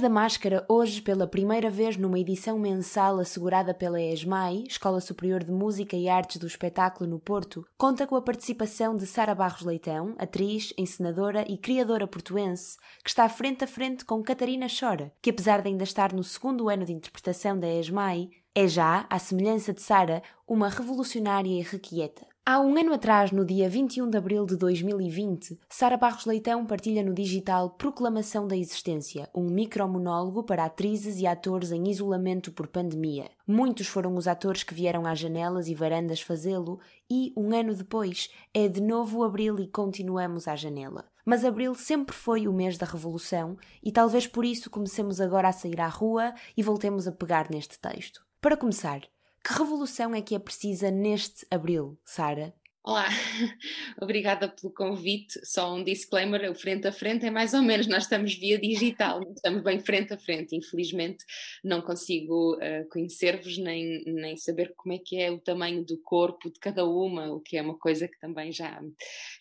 Atrás da máscara. Hoje pela primeira vez numa edição mensal assegurada pela ESMAI, Escola Superior de Música e Artes do Espetáculo no Porto, conta com a participação de Sara Barros Leitão, atriz, encenadora e criadora portuense, que está frente a frente com Catarina Chora, que apesar de ainda estar no segundo ano de interpretação da ESMAI, é já, à semelhança de Sara, uma revolucionária e requieta. Há um ano atrás, no dia 21 de abril de 2020, Sara Barros Leitão partilha no digital Proclamação da Existência, um micromonólogo para atrizes e atores em isolamento por pandemia. Muitos foram os atores que vieram às janelas e varandas fazê-lo, e, um ano depois, é de novo abril e continuamos à janela. Mas abril sempre foi o mês da revolução, e talvez por isso comecemos agora a sair à rua e voltemos a pegar neste texto. Para começar, que revolução é que é precisa neste abril, Sara? Olá, obrigada pelo convite. Só um disclaimer: o frente a frente é mais ou menos, nós estamos via digital, estamos bem frente a frente. Infelizmente, não consigo uh, conhecer-vos nem, nem saber como é que é o tamanho do corpo de cada uma, o que é uma coisa que também já,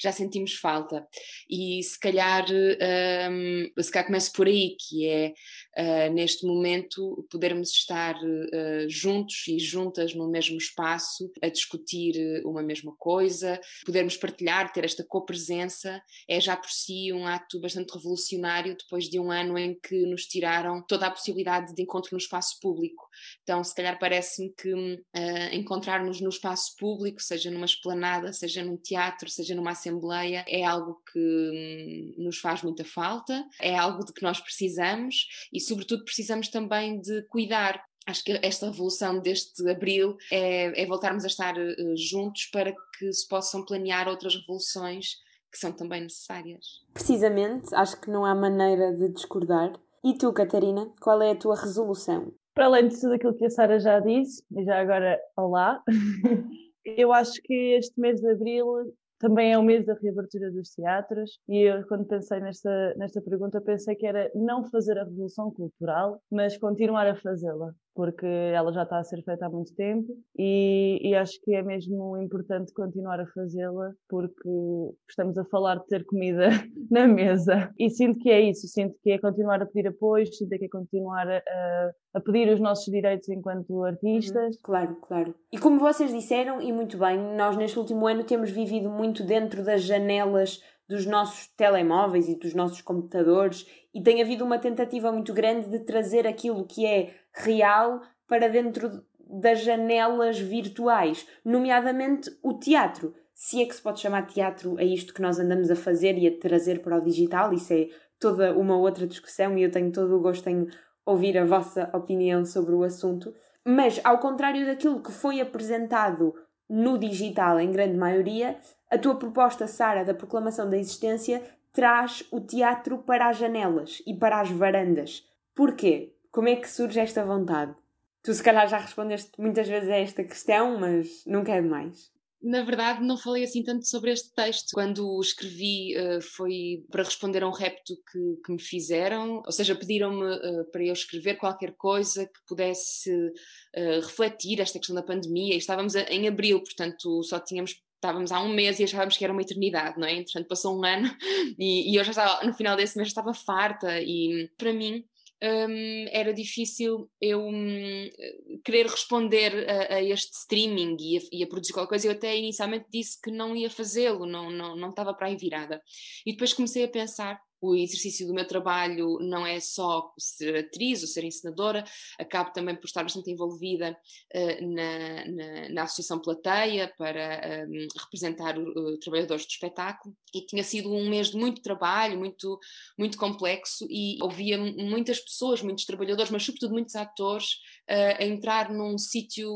já sentimos falta. E se calhar, um, ehm, se calhar começo por aí, que é uh, neste momento podermos estar uh, juntos e juntas no mesmo espaço a discutir uma mesma coisa coisa, podermos partilhar, ter esta copresença, é já por si um ato bastante revolucionário depois de um ano em que nos tiraram toda a possibilidade de encontro no espaço público. Então, se calhar parece-me que uh, encontrarmos no espaço público, seja numa esplanada, seja num teatro, seja numa assembleia, é algo que um, nos faz muita falta, é algo de que nós precisamos e, sobretudo, precisamos também de cuidar acho que esta revolução deste abril é, é voltarmos a estar uh, juntos para que se possam planear outras revoluções que são também necessárias. Precisamente, acho que não há maneira de discordar. E tu, Catarina, qual é a tua resolução? Para além de tudo aquilo que a Sara já disse, e já agora, olá, eu acho que este mês de abril também é o mês da reabertura dos teatros e eu, quando pensei nesta, nesta pergunta, pensei que era não fazer a revolução cultural, mas continuar a fazê-la porque ela já está a ser feita há muito tempo e, e acho que é mesmo importante continuar a fazê-la porque estamos a falar de ter comida na mesa e sinto que é isso, sinto que é continuar a pedir apoio, sinto que é continuar a, a pedir os nossos direitos enquanto artistas. Uhum, claro, claro. E como vocês disseram, e muito bem, nós neste último ano temos vivido muito dentro das janelas dos nossos telemóveis e dos nossos computadores e tem havido uma tentativa muito grande de trazer aquilo que é real para dentro das janelas virtuais, nomeadamente o teatro. Se é que se pode chamar teatro a isto que nós andamos a fazer e a trazer para o digital, isso é toda uma outra discussão e eu tenho todo o gosto em ouvir a vossa opinião sobre o assunto. Mas, ao contrário daquilo que foi apresentado no digital, em grande maioria, a tua proposta, Sara, da proclamação da existência, traz o teatro para as janelas e para as varandas. Porquê? Como é que surge esta vontade? Tu, se calhar, já respondeste muitas vezes a esta questão, mas nunca é demais. Na verdade, não falei assim tanto sobre este texto. Quando o escrevi, uh, foi para responder a um repto que, que me fizeram, ou seja, pediram-me uh, para eu escrever qualquer coisa que pudesse uh, refletir esta questão da pandemia. E estávamos em abril, portanto, só tínhamos estávamos há um mês e achávamos que era uma eternidade, não é? Entretanto, passou um ano e, e eu já estava, no final desse mês, estava farta e para mim um, era difícil eu um, querer responder a, a, este streaming e a, e a, produzir qualquer coisa. Eu até inicialmente disse que não ia fazê-lo, não, não, não estava para aí virada. E depois comecei a pensar o exercício do meu trabalho não é só ser atriz ou ser encenadora, acabo também por estar bastante envolvida uh, na, na, na, Associação Plateia para um, representar os trabalhadores do espetáculo. E tinha sido um mês de muito trabalho, muito, muito complexo e ouvia muitas pessoas, muitos trabalhadores, mas sobretudo muitos atores uh, a entrar num sítio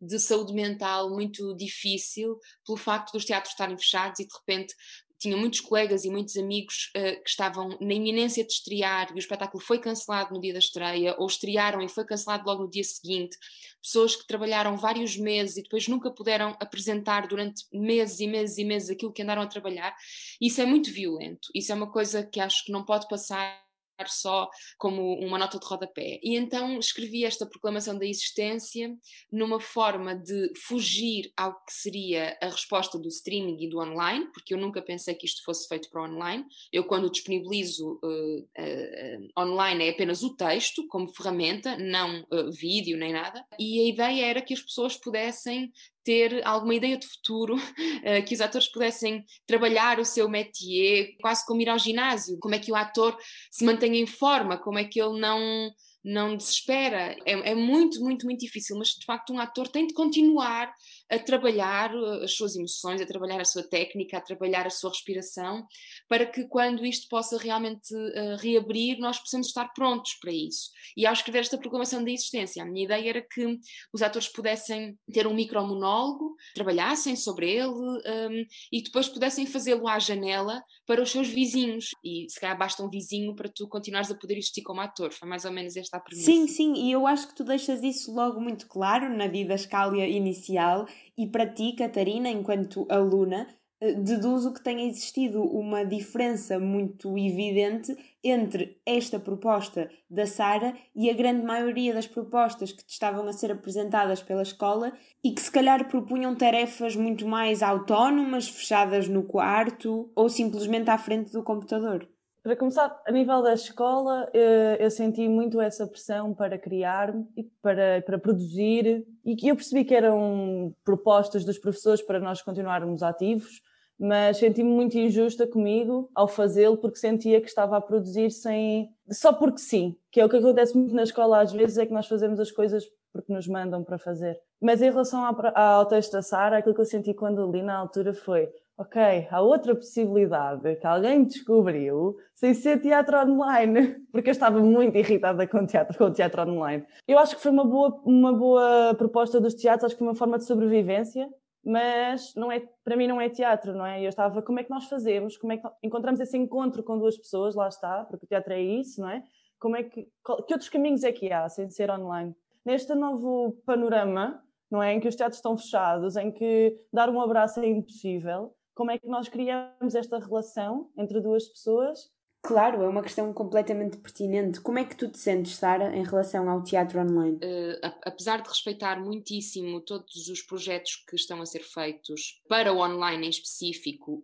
de saúde mental muito difícil pelo facto dos teatros estarem fechados e de repente tinha muitos colegas e muitos amigos uh, que estavam na iminência de estrear e o espetáculo foi cancelado no dia da estreia, ou estrearam e foi cancelado logo no dia seguinte. Pessoas que trabalharam vários meses e depois nunca puderam apresentar durante meses e meses e meses aquilo que andaram a trabalhar. Isso é muito violento. Isso é uma coisa que acho que não pode passar só como uma nota de rodapé. E então escrevi esta proclamação da existência numa forma de fugir ao que seria a resposta do streaming e do online, porque eu nunca pensei que isto fosse feito para online. Eu, quando disponibilizo uh, uh, online, é apenas o texto como ferramenta, não uh, vídeo nem nada. E a ideia era que as pessoas pudessem ter alguma ideia de futuro, uh, que os atores pudessem trabalhar o seu métier, quase como ir ao ginásio, como é que o ator se mantém em forma, como é que ele não não desespera. É, é, muito, muito, muito difícil, mas de facto um ator tem de continuar a trabalhar uh, as suas emoções, a trabalhar a sua técnica, a trabalhar a sua respiração, para que quando isto possa realmente uh, reabrir, nós possamos estar prontos para isso. E ao escrever esta proclamação da existência, a minha ideia era que os atores pudessem ter um micromonólogo, trabalhassem sobre ele um, e depois pudessem fazê-lo à janela para os seus vizinhos. E se calhar basta um vizinho para tu continuares a poder existir como ator. Foi mais ou menos esta a premissa. Sim, sim, e eu acho que tu deixas isso logo muito claro na didascália inicial e para ti, Catarina, enquanto aluna, eh, deduzo que tenha existido uma diferença muito evidente entre esta proposta da Sara e a grande maioria das propostas que te estavam a ser apresentadas pela escola e que se calhar propunham tarefas muito mais autónomas, fechadas no quarto ou simplesmente à frente do computador. Para começar, a nível da escola, eh, eu senti muito essa pressão para criar para, para produzir, e que eu percebi que eram propostas dos professores para nós continuarmos ativos, mas senti-me muito injusta comigo ao fazê-lo, porque sentia que estava a produzir sem. só porque sim, que é o que acontece muito na escola às vezes, é que nós fazemos as coisas porque nos mandam para fazer. Mas em relação ao texto da Sara, aquilo que eu senti quando li na altura foi ok, há outra possibilidade que alguém descobriu sem ser teatro online, porque eu estava muito irritada com o teatro, com o teatro online. Eu acho que foi uma boa, uma boa proposta dos teatros, acho que foi uma forma de sobrevivência, mas não é, para mim não é teatro, não é? Eu estava, como é que nós fazemos? Como é que encontramos esse encontro com duas pessoas? Lá está, porque o teatro é isso, não é? Como é que, que outros caminhos é que há sem ser online? Neste novo panorama, não é? Em que os teatros estão fechados, em que dar um abraço é impossível, como é que nós criamos esta relação entre duas pessoas. Claro, é uma questão completamente pertinente. Como é que tu te sentes, Sara, em relação ao teatro online? Uh, apesar de respeitar muitíssimo todos os projetos que estão a ser feitos para o online em específico,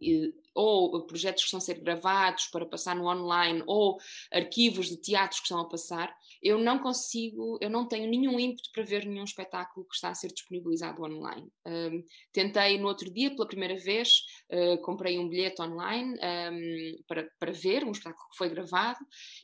ou projetos que estão a ser gravados para passar no online, ou arquivos de teatros que estão a passar, eu não consigo, eu não tenho nenhum ímpeto para ver nenhum espetáculo que está a ser disponibilizado online. Um, tentei no outro dia, pela primeira vez, uh, comprei um bilhete online um, para, para ver um espetáculo que foi gravado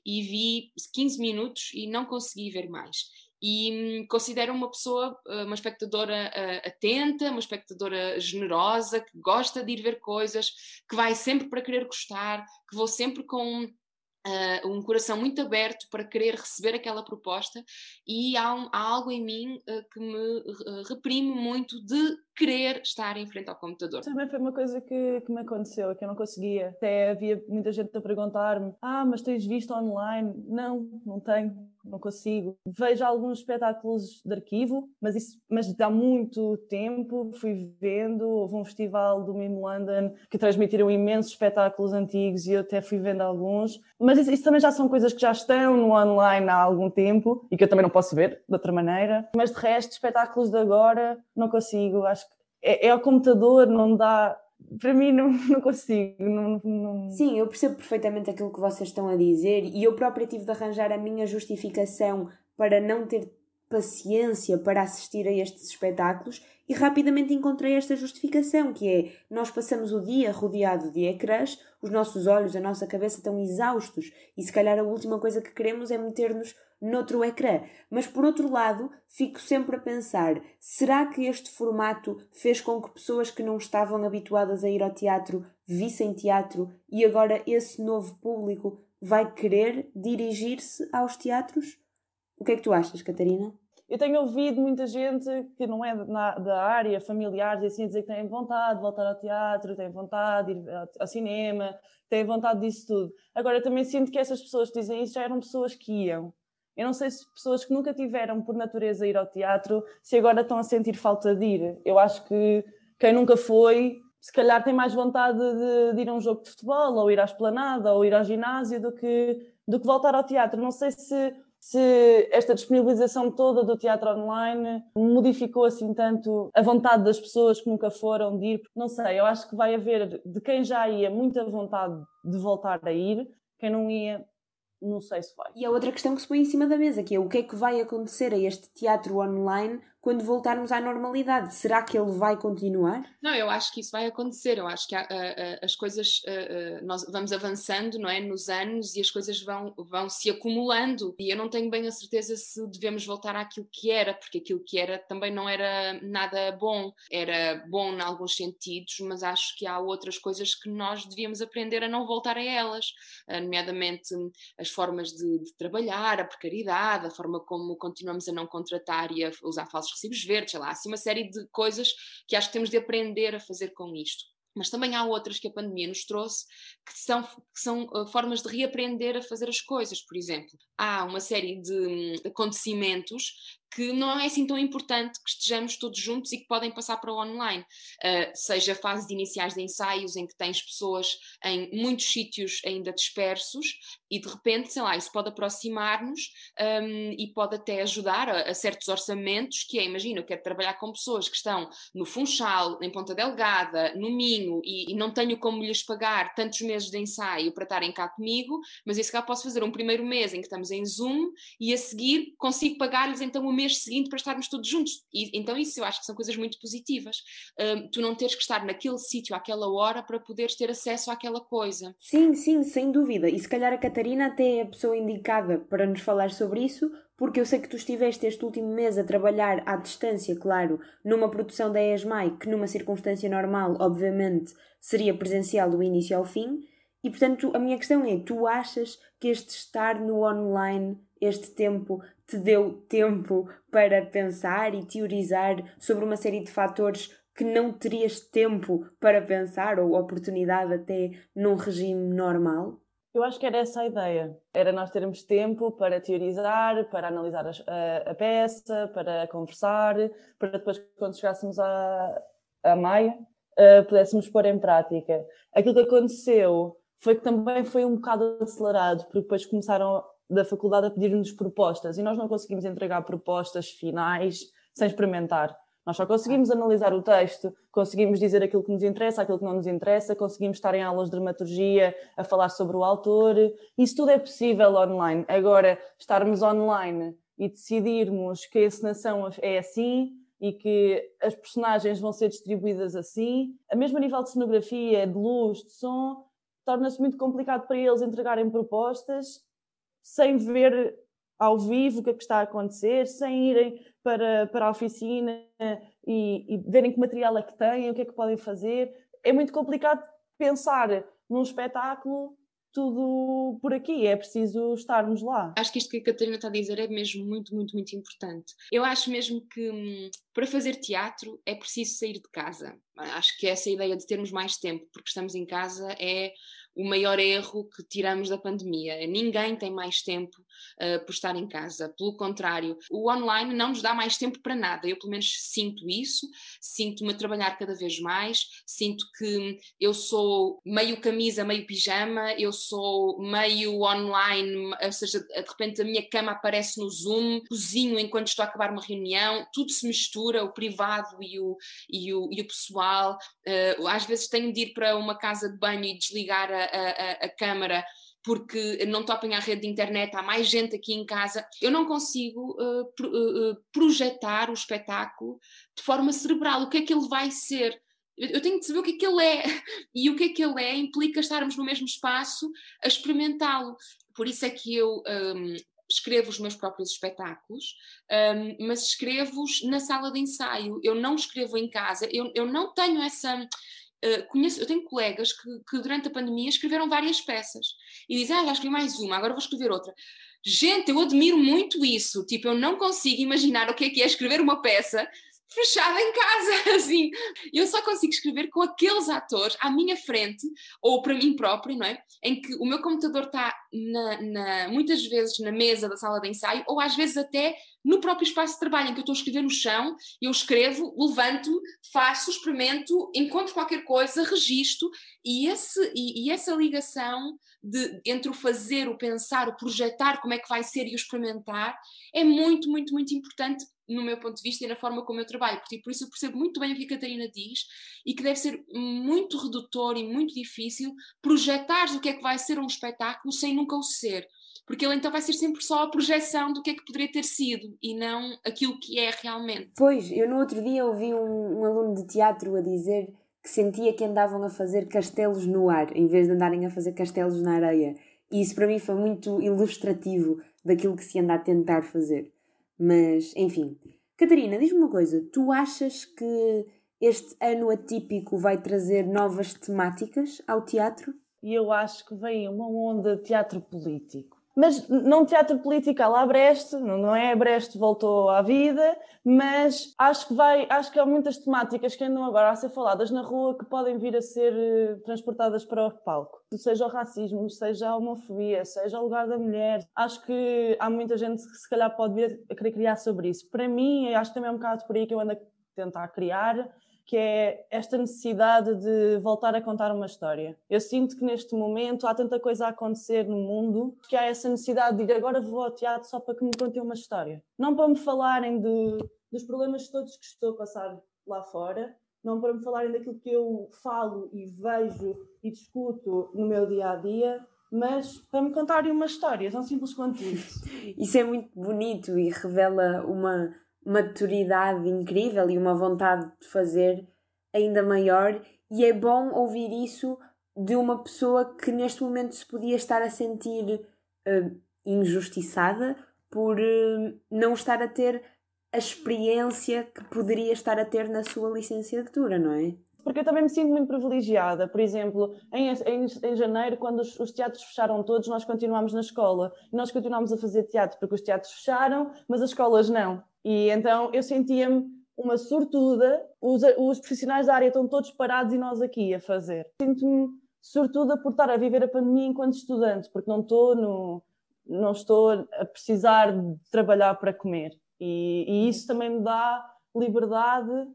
e vi 15 minutos e não consegui ver mais e hum, considero uma pessoa, eh, uma espectadora uh, atenta, uma espectadora generosa, que gosta de ir ver coisas, que vai sempre para querer gostar, que vou sempre com uh, um coração muito aberto para querer receber aquela proposta. E há, um, há algo em mim uh, que me reprime muito de querer estar em frente ao computador. Também foi uma coisa que, que me aconteceu, que eu não conseguia. Até havia muita gente a perguntar-me: Ah, mas tens visto online? Não, não tenho, não consigo. Vejo alguns espetáculos de arquivo, mas isso mas há muito tempo fui vendo. Houve um festival do Mime London que transmitiram imensos espetáculos antigos e eu até fui vendo alguns. Mas isso, isso também já são coisas que já estão no online há algum tempo e que eu também não posso ver de outra maneira. Mas de resto, espetáculos de agora, não consigo. Acho é, é ao computador, não dá. Para mim, não, não consigo. Não, não... Sim, eu percebo perfeitamente aquilo que vocês estão a dizer e eu própria tive de arranjar a minha justificação para não ter paciência para assistir a estes espetáculos e rapidamente encontrei esta justificação, que é nós passamos o dia rodeado de ecrãs, os nossos olhos, a nossa cabeça estão exaustos e se calhar a última coisa que queremos é meter-nos noutro ecrã. Mas por outro lado, fico sempre a pensar: será que este formato fez com que pessoas que não estavam habituadas a ir ao teatro vissem teatro e agora esse novo público vai querer dirigir-se aos teatros? O que é que tu achas, Catarina? Eu tenho ouvido muita gente que não é na, da área, familiares, assim, dizer que têm vontade de voltar ao teatro, têm vontade de ir ao cinema, têm vontade disso tudo. Agora, também sinto que essas pessoas que dizem isso já eram pessoas que iam. Eu não sei se pessoas que nunca tiveram por natureza ir ao teatro, se agora estão a sentir falta de ir. Eu acho que quem nunca foi, se calhar tem mais vontade de, de ir a um jogo de futebol, ou ir à esplanada, ou ir ao ginásio, do que, do que voltar ao teatro. Não sei se se esta disponibilização toda do teatro online modificou assim tanto a vontade das pessoas que nunca foram de ir, não sei, eu acho que vai haver de quem já ia muita vontade de voltar a ir, quem não ia não sei se vai. E a outra questão que se põe em cima da mesa, que é o que é que vai acontecer a este teatro online quando voltarmos à normalidade? Será que ele vai continuar? Não, eu acho que isso vai acontecer. Eu acho que uh, uh, as coisas, uh, nós vamos avançando, não é, nos anos e as coisas vão, vão se acumulando. E eu não tenho bem a certeza se devemos voltar àquilo que era, porque aquilo que era também não era nada bom. Era bom em alguns sentidos, mas acho que há outras coisas que nós devíamos aprender a não voltar a elas, nomeadamente as formas de, de trabalhar, a precariedade, a forma como continuamos a não contratar e a usar falsos recibos verdes, sei lá, assim uma série de coisas que acho que temos de aprender a fazer com isto. Mas também há outras que a pandemia nos trouxe que são, que são uh, formas de reaprender a fazer as coisas. Por exemplo, há uma série de um, acontecimentos que não é assim tão importante que estejamos todos juntos e que podem passar para o online. Uh, seja fases iniciais de ensaios em que tens pessoas em muitos sítios ainda dispersos e de repente, sei lá, isso pode aproximar-nos um, e pode até ajudar a, a, certos orçamentos, que é, imagina, eu quero trabalhar com pessoas que estão no Funchal, em Ponta Delgada, no Minho e, e não tenho como lhes pagar tantos meses de ensaio para estarem cá comigo, mas esse cá posso fazer um primeiro mês em que estamos em Zoom e a seguir consigo pagar-lhes então o mês seguinte para estarmos todos juntos. E, então, isso eu acho que são coisas muito positivas. Um, tu não teres que estar naquele sítio àquela hora para poderes ter acesso àquela coisa. Sim, sim, sem dúvida. E se calhar a Catarina até é a pessoa indicada para nos falar sobre isso, porque eu sei que tu estiveste este último mês a trabalhar à distância, claro, numa produção da ESMAI, que numa circunstância normal, obviamente, seria presencial do início ao fim. E portanto, a minha questão é: tu achas que este estar no online, este tempo, te deu tempo para pensar e teorizar sobre uma série de fatores que não terias tempo para pensar ou oportunidade até num regime normal? Eu acho que era essa a ideia. Era nós termos tempo para teorizar, para analisar a, a peça, para conversar, para depois, quando chegássemos à, à Maia, uh, pudéssemos pôr em prática. Aquilo que aconteceu foi que também foi um bocado acelerado, porque depois começaram da faculdade a pedir-nos propostas e nós não conseguimos entregar propostas finais sem experimentar. Nós só conseguimos analisar o texto, conseguimos dizer aquilo que nos interessa, aquilo que não nos interessa, conseguimos estar em aulas de dramaturgia a falar sobre o autor. Isso tudo é possível online. Agora, estarmos online e decidirmos que a encenação é assim e que as personagens vão ser distribuídas assim, a mesmo nível de cenografia, de luz, de som, torna-se muito complicado para eles entregarem propostas sem ver ao vivo o que é que está a acontecer, sem irem para, para a oficina e, e verem que material é que têm, o que é que podem fazer. É muito complicado pensar num espetáculo tudo por aqui, é preciso estarmos lá. Acho que isto que a Catarina está a dizer é mesmo muito, muito, muito importante. Eu acho mesmo que hum, para fazer teatro é preciso sair de casa. Acho que essa ideia de termos mais tempo, porque estamos em casa, é o maior erro que tiramos da pandemia. Ninguém tem mais tempo uh, por estar em casa. Pelo contrário, o online não nos dá mais tempo para nada. Eu, pelo menos, sinto isso. Sinto-me a trabalhar cada vez mais. Sinto que eu sou meio camisa, meio pijama. Eu sou meio online, ou seja, de repente a minha cama aparece no Zoom, cozinho enquanto estou a acabar uma reunião. Tudo se mistura, o privado e o, e o, e o pessoal. Uh, às vezes tenho de ir para uma casa de banho e desligar a a, a, câmara porque não a apanhar a rede de internet, há mais gente aqui em casa. Eu não consigo uh, pro, uh, projetar o espetáculo de forma cerebral. O que é que ele vai ser? Eu tenho de saber o que é que ele é. E o que é que ele é implica estarmos no mesmo espaço a experimentá-lo. Por isso é que eu um, escrevo os meus próprios espetáculos, um, mas escrevo-os na sala de ensaio. Eu não escrevo em casa. Eu, eu não tenho essa Uh, conheço, eu tenho colegas que, que, durante a pandemia escreveram várias peças e dizem, ah, já escrevi mais uma, agora vou escrever outra. Gente, eu admiro muito isso. Tipo, eu não consigo imaginar o que é que é escrever uma peça fechada em casa, assim. Eu só consigo escrever com aqueles atores à minha frente, ou para mim própria, não é? Em que o meu computador está na, na, muitas vezes na mesa da sala de ensaio, ou às vezes até no próprio espaço de trabalho, em que eu estou a escrever no chão, eu escrevo, levanto, faço, experimento, encontro qualquer coisa, registro, e, esse, e, e essa ligação de, entre o fazer, o pensar, o projetar, como é que vai ser e o experimentar, é muito, muito, muito importante no meu ponto de vista e na forma como eu trabalho, porque por isso eu percebo muito bem o que a Catarina diz e que deve ser muito redutor e muito difícil projetar o que é que vai ser um espetáculo sem nunca o ser, porque ele então vai ser sempre só a projeção do que é que poderia ter sido e não aquilo que é realmente. Pois, eu no outro dia ouvi um, um aluno de teatro a dizer que sentia que andavam a fazer castelos no ar, em vez de andarem a fazer castelos na areia. E isso para mim foi muito ilustrativo daquilo que se anda a tentar fazer. Mas, enfim. Catarina, diz-me uma coisa: tu achas que este ano atípico vai trazer novas temáticas ao teatro? E eu acho que vem uma onda de teatro político mas não teatro político la Brecht, não é? Brecht voltou à vida, mas acho que vai, acho que há muitas temáticas que andam agora a ser faladas na rua que podem vir a ser eh, transportadas para o palco. Seja o racismo, seja a homofobia, seja o lugar da mulher. Acho que há muita gente que se calhar pode vir a querer criar sobre isso. Para mim, acho que também é um bocado por aí que eu ando a tentar criar que é esta necessidade de voltar a contar uma história. Eu sinto que neste momento há tanta coisa a acontecer no mundo que há essa necessidade de ir agora vou ao teatro só para que me contem uma história. Não para me falarem de, dos problemas todos que estou a passar lá fora, não para me falarem daquilo que eu falo e vejo e discuto no meu dia a dia, mas para me contarem uma história, tão simples quanto isso. isso é muito bonito e revela uma maturidade incrível e uma vontade de fazer ainda maior, e é bom ouvir isso de uma pessoa que neste momento se podia estar a sentir uh, injustiçada por uh, não estar a ter a experiência que poderia estar a ter na sua licenciatura, não é? Porque eu também me sinto muito privilegiada. Por exemplo, em, em, em janeiro, quando os, os, teatros fecharam todos, nós continuámos na escola. Nós continuámos a fazer teatro porque os teatros fecharam, mas as escolas não. E então eu sentia-me uma sortuda, os, os, profissionais da área estão todos parados e nós aqui a fazer. Sinto-me sortuda por estar a viver a pandemia enquanto estudante, porque não estou, no, não estou a precisar de trabalhar para comer. E, e isso também me dá liberdade,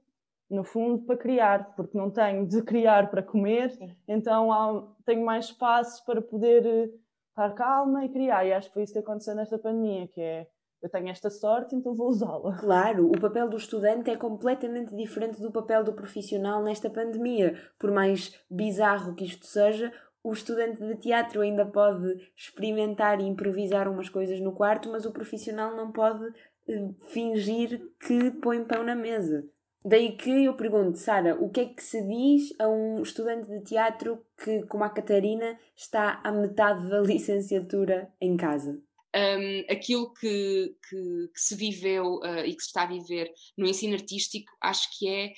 no fundo, para criar, porque não tenho de criar para comer, Sim. então há, tenho mais espaço para poder eh, estar calma e criar. E acho que foi isso que aconteceu nesta pandemia, que é eu tenho esta sorte, então vou usá-la. Claro, o papel do estudante é completamente diferente do papel do profissional nesta pandemia. Por mais bizarro que isto seja, o estudante de teatro ainda pode experimentar e improvisar umas coisas no quarto, mas o profissional não pode eh, fingir que põe pão na mesa. Daí que eu pergunto, Sara, o que é que se diz a um estudante de teatro que, como a Catarina, está à metade da licenciatura em casa? Um, aquilo que, que, que, se viveu uh, e que se está a viver no ensino artístico, acho que é,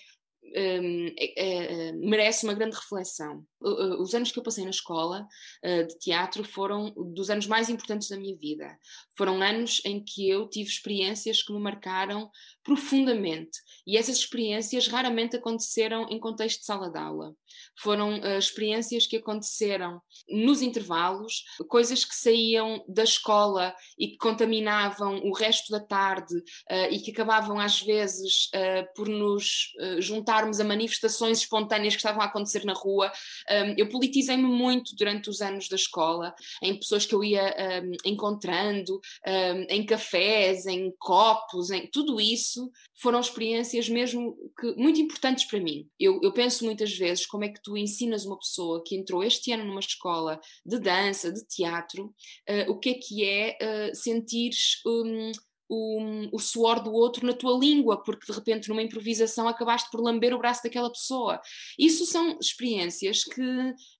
um, é, é, merece uma grande reflexão. Os anos que eu passei na escola uh, de teatro foram dos anos mais importantes da minha vida. Foram anos em que eu tive experiências que me marcaram profundamente e essas experiências raramente aconteceram em contexto de sala de aula foram uh, experiências que aconteceram nos intervalos, coisas que saíam da escola e que contaminavam o resto da tarde uh, e que acabavam às vezes por nos juntar juntarmos a manifestações espontâneas que estavam a acontecer na rua. Um, eu politizei-me muito durante os anos da escola, em pessoas que eu ia um, encontrando, um, em cafés, em copos, em tudo isso foram experiências mesmo que, muito importantes para mim. Eu, eu penso muitas vezes como é que tu ensinas uma pessoa que entrou este ano numa escola de dança, de teatro, uh, o que é que é uh, sentir um, o, o, suor do outro na tua língua, porque de repente numa improvisação acabaste por lamber o braço daquela pessoa. Isso são experiências que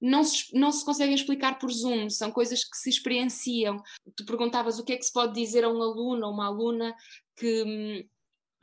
não se, não se conseguem explicar por Zoom, são coisas que se experienciam. Tu perguntavas o que é que se pode dizer a um aluno ou uma aluna que hum,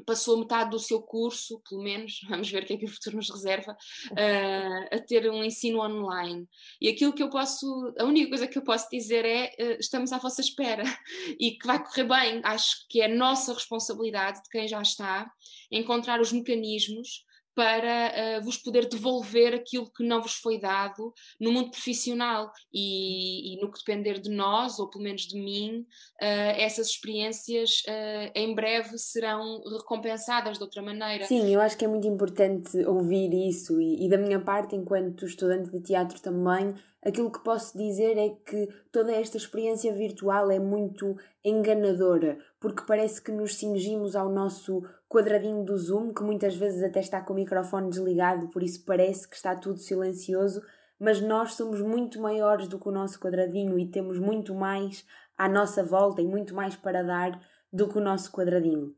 passou metade do seu curso, pelo menos, vamos ver o que é que o futuro nos reserva, uh, a ter um ensino online. E aquilo que eu posso, a única coisa que eu posso dizer é: uh, estamos à vossa espera e que vai correr bem. Acho que é nossa responsabilidade, de quem já está, encontrar os mecanismos para uh, vos poder devolver aquilo que não vos foi dado no mundo profissional e, e no que depender de nós, ou pelo menos de mim, uh, essas experiências uh, em breve serão recompensadas de outra maneira. Sim, eu acho que é muito importante ouvir isso e, e da minha parte, enquanto estudante de teatro também, aquilo que posso dizer é que toda esta experiência virtual é muito enganadora, porque parece que nos cingimos ao nosso quadradinho do Zoom, que muitas vezes até está com o microfone desligado, por isso parece que está tudo silencioso, mas nós somos muito maiores do que o nosso quadradinho e temos muito mais à nossa volta e muito mais para dar do que o nosso quadradinho.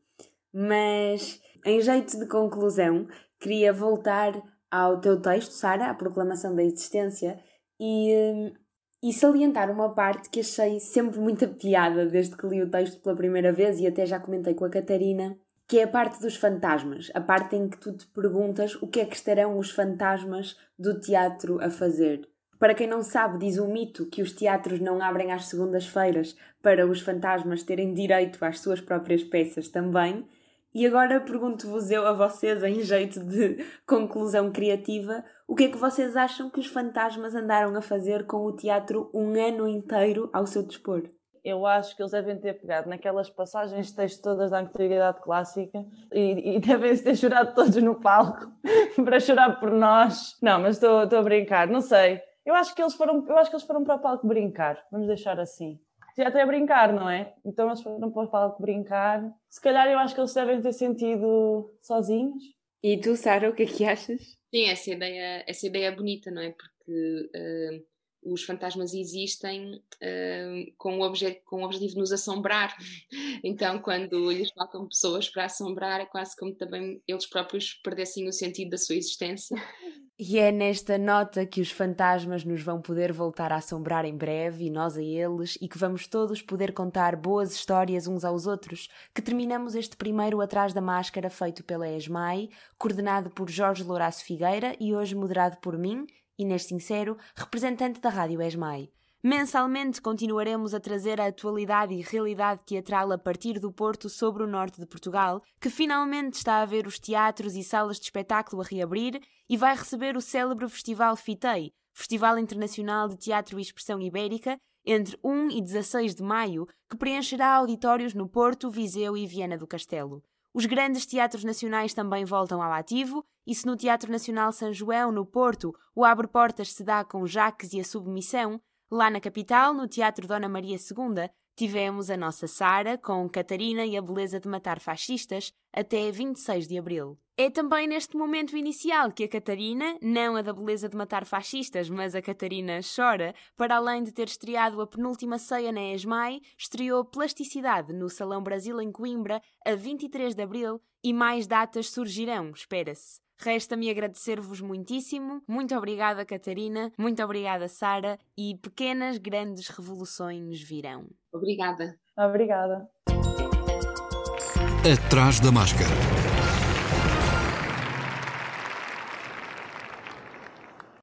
Mas, em jeito de conclusão, queria voltar ao teu texto, Sara, a proclamação da existência, e, hum, e salientar uma parte que achei sempre muita piada desde que li o texto pela primeira vez e até já comentei com a Catarina, que é a parte dos fantasmas, a parte em que tu te perguntas o que é que estarão os fantasmas do teatro a fazer. Para quem não sabe, diz o mito que os teatros não abrem às segundas-feiras para os fantasmas terem direito às suas próprias peças também, e agora pergunto-vos eu a vocês, em jeito de conclusão criativa, o que é que vocês acham que os fantasmas andaram a fazer com o teatro um ano inteiro ao seu dispor? Eu acho que eles devem ter pegado naquelas passagens de texto todas da antiguidade clássica e, e devem-se ter chorado todos no palco para chorar por nós. Não, mas estou a brincar, não sei. Eu acho que eles foram, eu acho que eles foram para o palco brincar, vamos deixar assim já até brincar, não é? Então eles foram para o palco brincar. Se calhar eu acho que eles devem ter sentido sozinhos. E tu, Sara, o que é que achas? Sim, essa ideia, essa ideia é bonita, não é? Porque uh, os fantasmas existem uh, com, o com o objetivo de nos assombrar. Então, quando lhes faltam pessoas para assombrar, é quase como também eles próprios perdessem o sentido da sua existência. E é nesta nota que os fantasmas nos vão poder voltar a assombrar em breve, e nós a eles, e que vamos todos poder contar boas histórias uns aos outros, que terminamos este primeiro Atrás da Máscara feito pela ESMAI, coordenado por Jorge Louraço Figueira e hoje moderado por mim, Inês Sincero, representante da Rádio ESMAI. Mensalmente continuaremos a trazer a atualidade e realidade teatral a partir do Porto sobre o norte de Portugal, que finalmente está a ver os teatros e salas de espetáculo a reabrir e vai receber o célebre Festival FITEI, Festival Internacional de Teatro e Expressão Ibérica, entre 1 e 16 de maio, que preencherá auditórios no Porto, Viseu e Viana do Castelo. Os grandes teatros nacionais também voltam ao ativo, e se no Teatro Nacional São João, no Porto, o Abre Portas se dá com Jaques e a Submissão, Lá na capital, no Teatro Dona Maria II, tivemos a nossa Sara com Catarina e a Beleza de Matar Fascistas até 26 de abril. É também neste momento inicial que a Catarina, não a da Beleza de Matar Fascistas, mas a Catarina Chora, para além de ter estreado a penúltima ceia na ESMAI, estreou Plasticidade no Salão Brasil em Coimbra a 23 de abril e mais datas surgirão, espera-se. Resta-me agradecer-vos muitíssimo. Muito obrigada, Catarina. Muito obrigada, Sara. E pequenas, grandes revoluções virão. Obrigada. Obrigada. Atrás da máscara.